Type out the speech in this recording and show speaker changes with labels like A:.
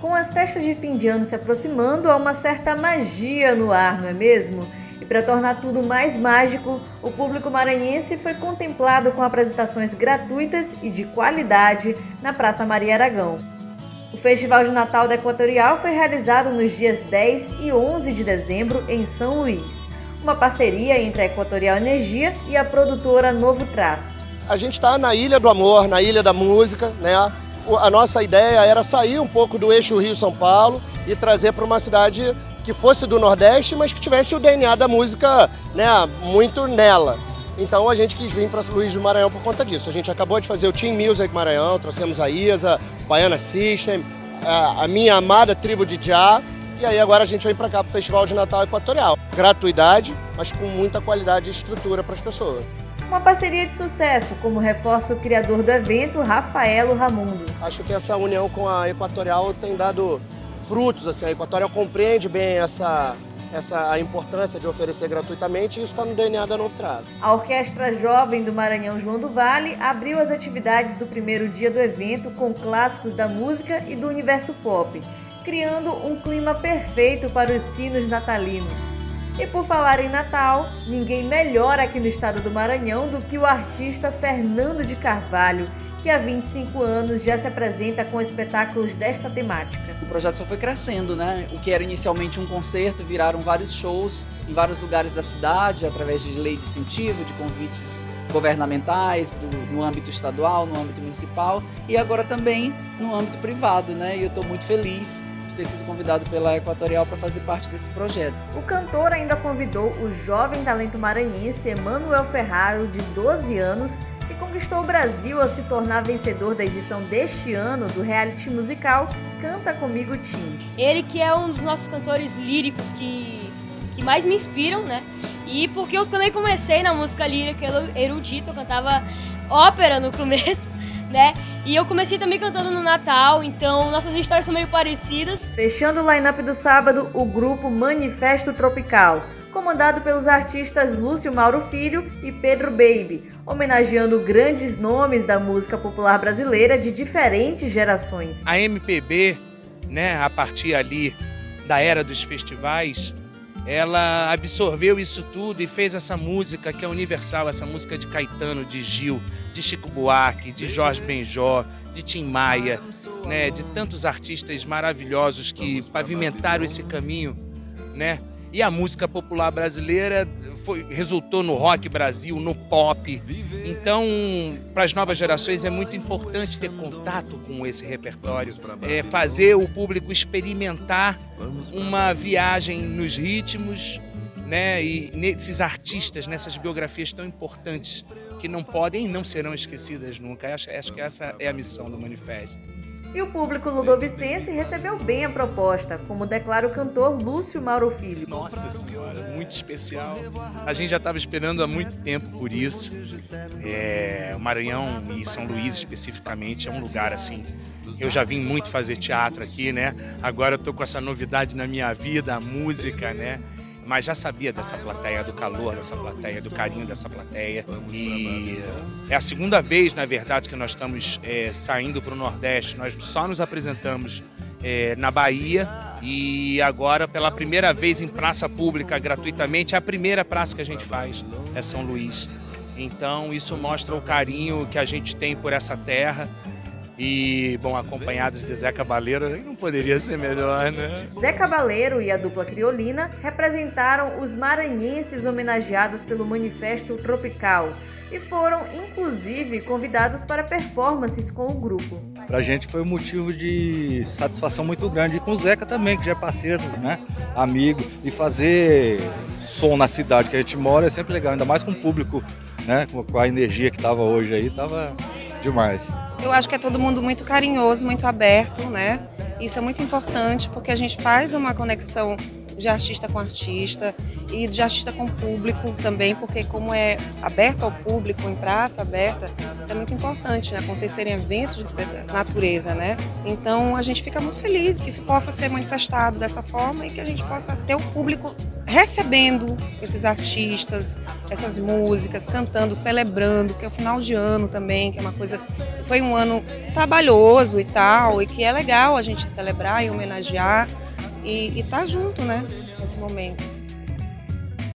A: Com as festas de fim de ano se aproximando, há uma certa magia no ar, não é mesmo? E para tornar tudo mais mágico, o público maranhense foi contemplado com apresentações gratuitas e de qualidade na Praça Maria Aragão. O Festival de Natal da Equatorial foi realizado nos dias 10 e 11 de dezembro em São Luís, uma parceria entre a Equatorial Energia e a produtora Novo Traço.
B: A gente está na Ilha do Amor, na Ilha da Música, né? A nossa ideia era sair um pouco do eixo Rio-São Paulo e trazer para uma cidade que fosse do Nordeste, mas que tivesse o DNA da música né, muito nela. Então a gente quis vir para Luiz do Maranhão por conta disso. A gente acabou de fazer o Team Music Maranhão, trouxemos a Isa, Baiana System, a, a minha amada tribo de Já, e aí agora a gente vem para cá para o Festival de Natal Equatorial. Gratuidade, mas com muita qualidade e estrutura para as pessoas.
A: Uma parceria de sucesso, como reforça o criador do evento, Rafaelo Ramundo.
B: Acho que essa união com a Equatorial tem dado frutos. Assim, a Equatorial compreende bem essa, essa a importância de oferecer gratuitamente e isso está no DNA da Novo Trave.
A: A Orquestra Jovem do Maranhão João do Vale abriu as atividades do primeiro dia do evento com clássicos da música e do universo pop, criando um clima perfeito para os sinos natalinos. E por falar em Natal, ninguém melhor aqui no estado do Maranhão do que o artista Fernando de Carvalho, que há 25 anos já se apresenta com espetáculos desta temática.
C: O projeto só foi crescendo, né? O que era inicialmente um concerto, viraram vários shows em vários lugares da cidade, através de lei de incentivo, de convites governamentais, do, no âmbito estadual, no âmbito municipal e agora também no âmbito privado, né? E eu estou muito feliz ter sido convidado pela Equatorial para fazer parte desse projeto.
A: O cantor ainda convidou o jovem talento maranhense Emanuel Ferraro, de 12 anos, que conquistou o Brasil ao se tornar vencedor da edição deste ano do reality musical Canta Comigo Tim.
D: Ele que é um dos nossos cantores líricos que, que mais me inspiram, né? E porque eu também comecei na música lírica erudita, eu cantava ópera no começo, né? E eu comecei também cantando no Natal, então nossas histórias são meio parecidas.
A: Fechando o line-up do sábado, o grupo Manifesto Tropical, comandado pelos artistas Lúcio Mauro Filho e Pedro Baby, homenageando grandes nomes da música popular brasileira de diferentes gerações.
E: A MPB, né, a partir ali da era dos festivais, ela absorveu isso tudo e fez essa música que é universal, essa música de Caetano, de Gil, de Chico Buarque, de Jorge Benjó, de Tim Maia, né, de tantos artistas maravilhosos que pavimentaram esse caminho, né? E a música popular brasileira foi, resultou no rock Brasil, no pop. Então, para as novas gerações é muito importante ter contato com esse repertório, é fazer o público experimentar uma viagem nos ritmos, né? E nesses artistas, nessas biografias tão importantes que não podem e não serão esquecidas nunca. Acho, acho que essa é a missão do manifesto.
A: E o público ludovicense recebeu bem a proposta, como declara o cantor Lúcio Mauro Filho.
E: Nossa Senhora, muito especial. A gente já estava esperando há muito tempo por isso. É, o Maranhão e São Luís especificamente é um lugar assim. Eu já vim muito fazer teatro aqui, né? Agora eu tô com essa novidade na minha vida, a música, né? Mas já sabia dessa plateia, do calor dessa plateia, do carinho dessa plateia. E é a segunda vez, na verdade, que nós estamos é, saindo para o Nordeste. Nós só nos apresentamos é, na Bahia e agora, pela primeira vez em praça pública, gratuitamente, é a primeira praça que a gente faz é São Luís. Então, isso mostra o carinho que a gente tem por essa terra e, bom, acompanhados de Zé Cabaleiro, não poderia ser melhor, né?
A: Zé Cabaleiro e a dupla criolina representaram os maranhenses homenageados pelo Manifesto Tropical e foram, inclusive, convidados para performances com o grupo.
F: Pra gente foi um motivo de satisfação muito grande. E com o Zeca também, que já é parceiro, né? Amigo. E fazer som na cidade que a gente mora é sempre legal, ainda mais com o público, né? Com a energia que tava hoje aí, tava demais.
G: Eu acho que é todo mundo muito carinhoso, muito aberto, né? Isso é muito importante porque a gente faz uma conexão de artista com artista e de artista com público também, porque como é aberto ao público, em praça aberta, isso é muito importante, né? Acontecerem eventos de natureza, né? Então a gente fica muito feliz que isso possa ser manifestado dessa forma e que a gente possa ter o público recebendo esses artistas, essas músicas, cantando, celebrando, que é o final de ano também, que é uma coisa. Foi um ano trabalhoso e tal, e que é legal a gente celebrar e homenagear e estar tá junto, né, nesse momento.